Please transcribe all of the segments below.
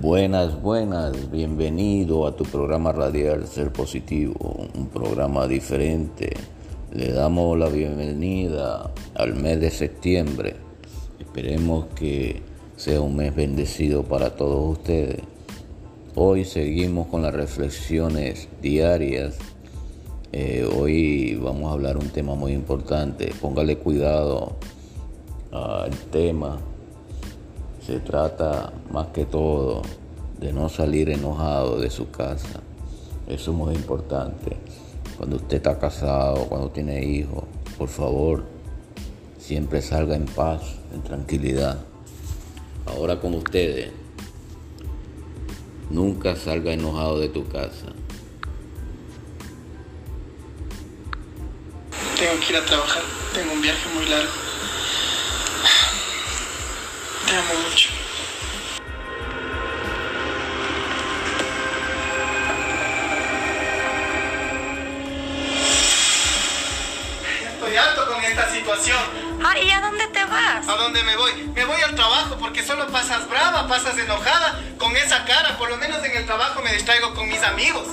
Buenas, buenas, bienvenido a tu programa radial Ser Positivo, un programa diferente. Le damos la bienvenida al mes de septiembre. Esperemos que sea un mes bendecido para todos ustedes. Hoy seguimos con las reflexiones diarias. Eh, hoy vamos a hablar un tema muy importante. Póngale cuidado al tema se trata más que todo de no salir enojado de su casa. Eso es muy importante. Cuando usted está casado, cuando tiene hijos, por favor, siempre salga en paz, en tranquilidad. Ahora con ustedes, nunca salga enojado de tu casa. Tengo que ir a trabajar, tengo un viaje muy largo. Te amo mucho. Estoy harto con esta situación. Ay, ¿y a dónde te vas? ¿A dónde me voy? Me voy al trabajo porque solo pasas brava, pasas enojada, con esa cara. Por lo menos en el trabajo me distraigo con mis amigos.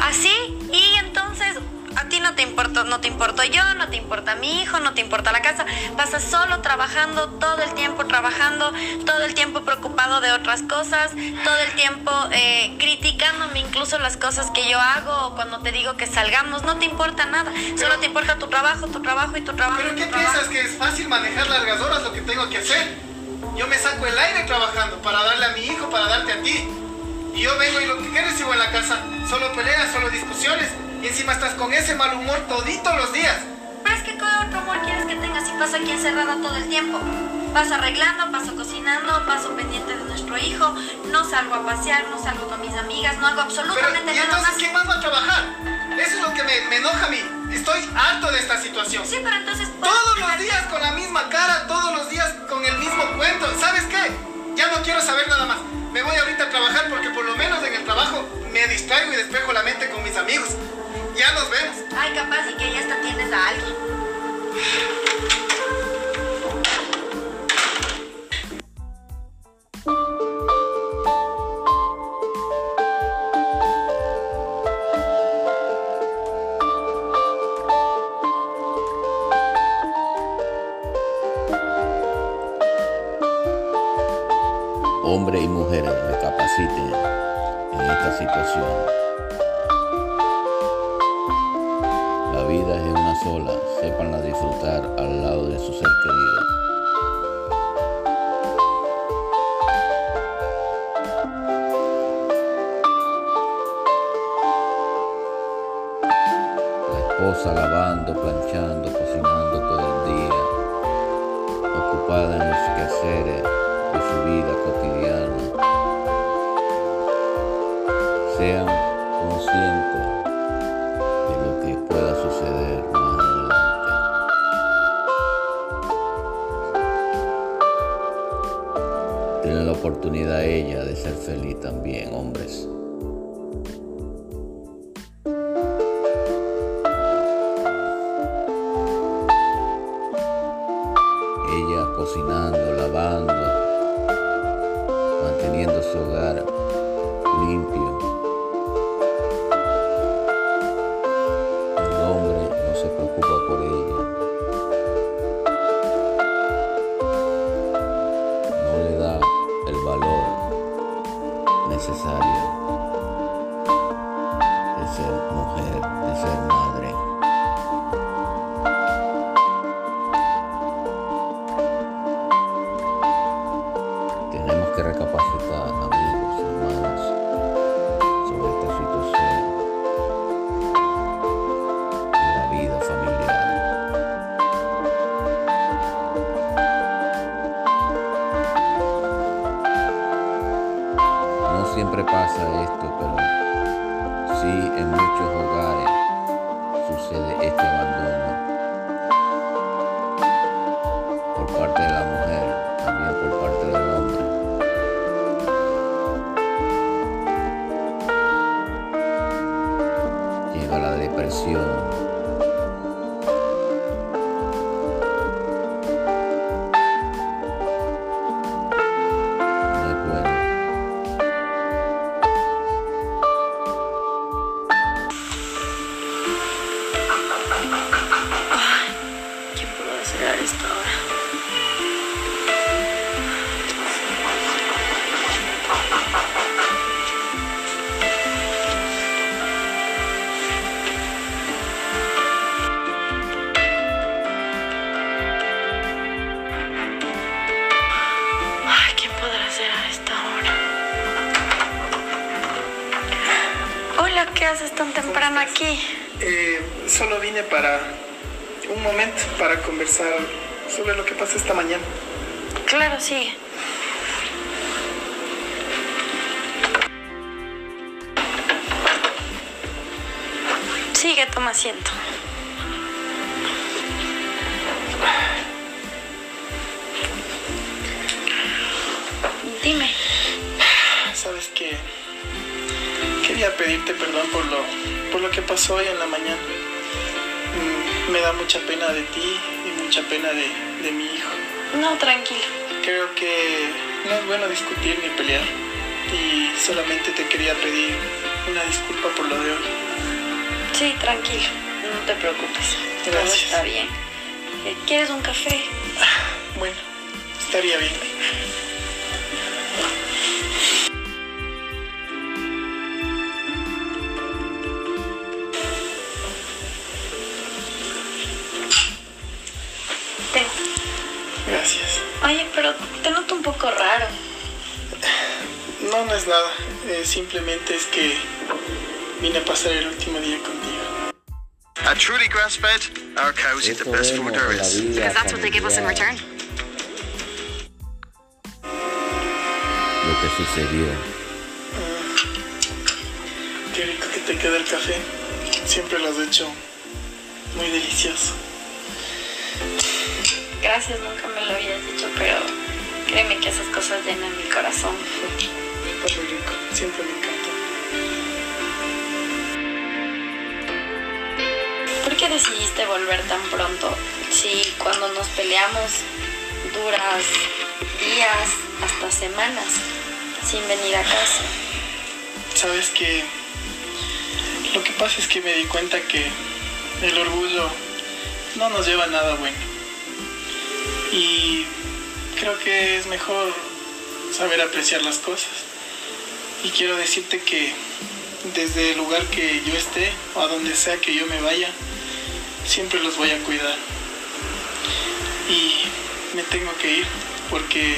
¿Así? ¿Y entonces a ti no te importa, no te importo yo, no te importa mi hijo, no te importa la casa. Pasas solo trabajando, todo el tiempo trabajando, todo el tiempo preocupado de otras cosas, todo el tiempo eh, criticándome incluso las cosas que yo hago cuando te digo que salgamos. No te importa nada, solo te importa tu trabajo, tu trabajo y tu trabajo. ¿Pero y qué trabajo. piensas que es fácil manejar largas horas lo que tengo que hacer? Yo me saco el aire trabajando para darle a mi hijo, para darte a ti. Y yo vengo y lo que quieres casa. Solo peleas, solo discusiones. Y encima estás con ese mal humor todito los días. Pero es que ¿qué otro amor quieres que tenga si paso aquí encerrada todo el tiempo? Paso arreglando, paso cocinando, paso pendiente de nuestro hijo, no salgo a pasear, no salgo con mis amigas, no hago Pero, absolutamente ¿y nada entonces más. quién más va a trabajar? Eso es lo que me, me enoja a mí. Estoy harto de esta situación. Sí, pero entonces... ¿puedes Todos los días con la misma cara, distraigo y despejo la mente con mis amigos. Ya nos vemos. Ay, capaz y que ya hasta tienes a alguien. Hombres y mujeres recapaciten en situación. La vida es una sola, sépanla disfrutar al lado de su ser querido. La esposa lavando, planchando, cocinando todo el día, ocupada en los quehaceres de su vida cotidiana. Sean conscientes de lo que pueda suceder más adelante. Tienen la oportunidad ella de ser feliz también, hombres. Ella cocinando, lavando, manteniendo su hogar limpio. Siempre pasa esto, pero sí en muchos hogares sucede este abandono por parte de la mujer, también por parte del hombre. Llega la depresión. Temprano aquí? Eh, solo vine para un momento para conversar sobre lo que pasó esta mañana. Claro, sí. Sigue, toma asiento. Quería pedirte perdón por lo, por lo que pasó hoy en la mañana. Mm, Me da mucha pena de ti y mucha pena de, de mi hijo. No, tranquilo. Creo que no es bueno discutir ni pelear. Y solamente te quería pedir una disculpa por lo de hoy. Sí, tranquilo. No te preocupes. Todo está bien. ¿Quieres un café? Bueno, estaría bien. Oye, pero te noto un poco raro. No, no es nada. Eh, simplemente es que vine a pasar el último día contigo. At truly grass-fed, our cows eat the best es food there is. Because that's what they give us in return. Lo que sucedió. Qué rico que te queda el café. Siempre lo has hecho muy delicioso. Gracias, nunca me lo habías dicho, pero créeme que esas cosas llenan mi corazón. Está muy rico. Siempre me encantó. ¿Por qué decidiste volver tan pronto? Si cuando nos peleamos duras días, hasta semanas, sin venir a casa. Sabes que lo que pasa es que me di cuenta que el orgullo no nos lleva a nada bueno. Y creo que es mejor saber apreciar las cosas. Y quiero decirte que desde el lugar que yo esté o a donde sea que yo me vaya, siempre los voy a cuidar. Y me tengo que ir porque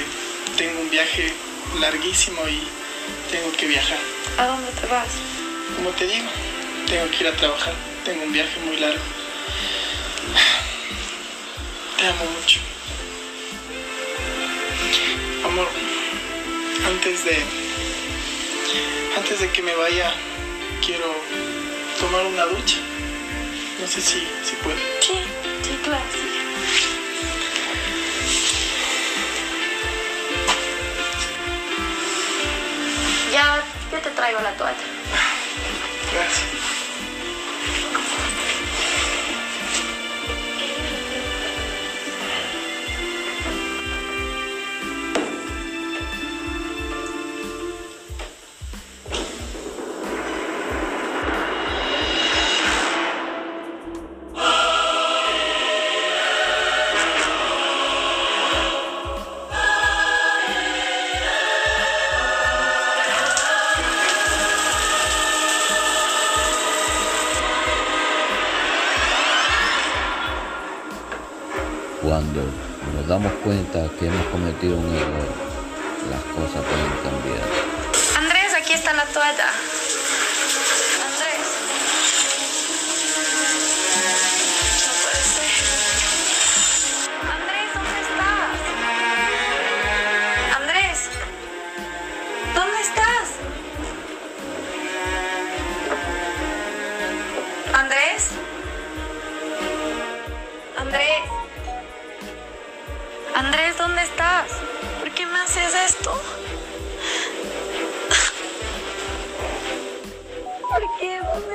tengo un viaje larguísimo y tengo que viajar. ¿A dónde te vas? Como te digo, tengo que ir a trabajar. Tengo un viaje muy largo. Te amo mucho. Amor, antes de antes de que me vaya, quiero tomar una ducha. No sé si, si puedo. Sí, sí, claro, sí. Ya, yo te traigo la toalla. Gracias. Cuando nos damos cuenta que hemos cometido un error, las cosas pueden cambiar. Andrés, aquí está la toalla.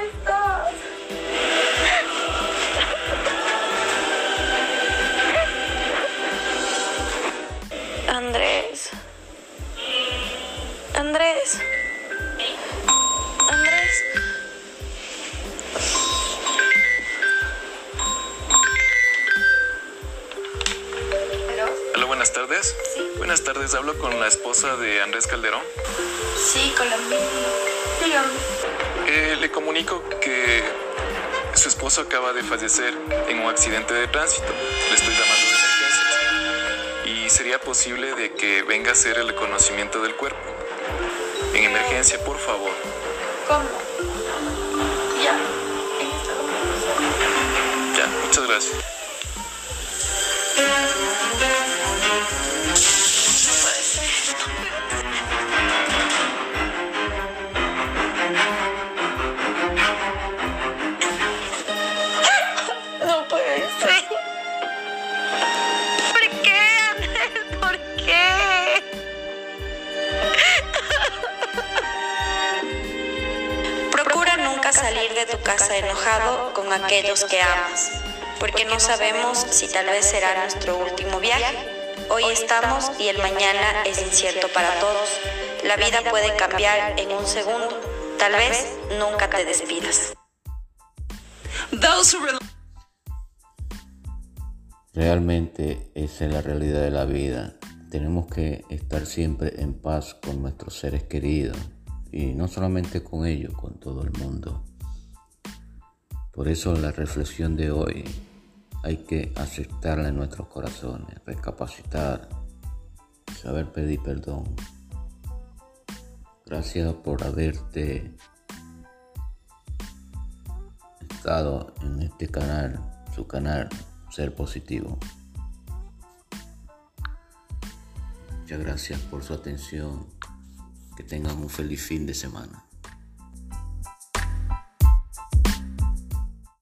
Estás? Andrés. Andrés. Andrés. ¿Aló? Hola, buenas tardes. Buenas tardes, hablo con la esposa de Andrés Calderón. Sí, Colombia. Dígame. Eh, le comunico que su esposo acaba de fallecer en un accidente de tránsito. Le estoy llamando de emergencia. Y sería posible de que venga a hacer el reconocimiento del cuerpo. En emergencia, por favor. ¿Cómo? Ya. Ya, muchas gracias. Salir de tu casa enojado con aquellos que amas, porque no sabemos si tal vez será nuestro último viaje. Hoy estamos y el mañana es incierto para todos. La vida puede cambiar en un segundo. Tal vez nunca te despidas. Realmente esa es la realidad de la vida. Tenemos que estar siempre en paz con nuestros seres queridos y no solamente con ellos, con todo el mundo. Por eso la reflexión de hoy hay que aceptarla en nuestros corazones, recapacitar, saber pedir perdón. Gracias por haberte estado en este canal, su canal, Ser Positivo. Muchas gracias por su atención. Que tengan un feliz fin de semana.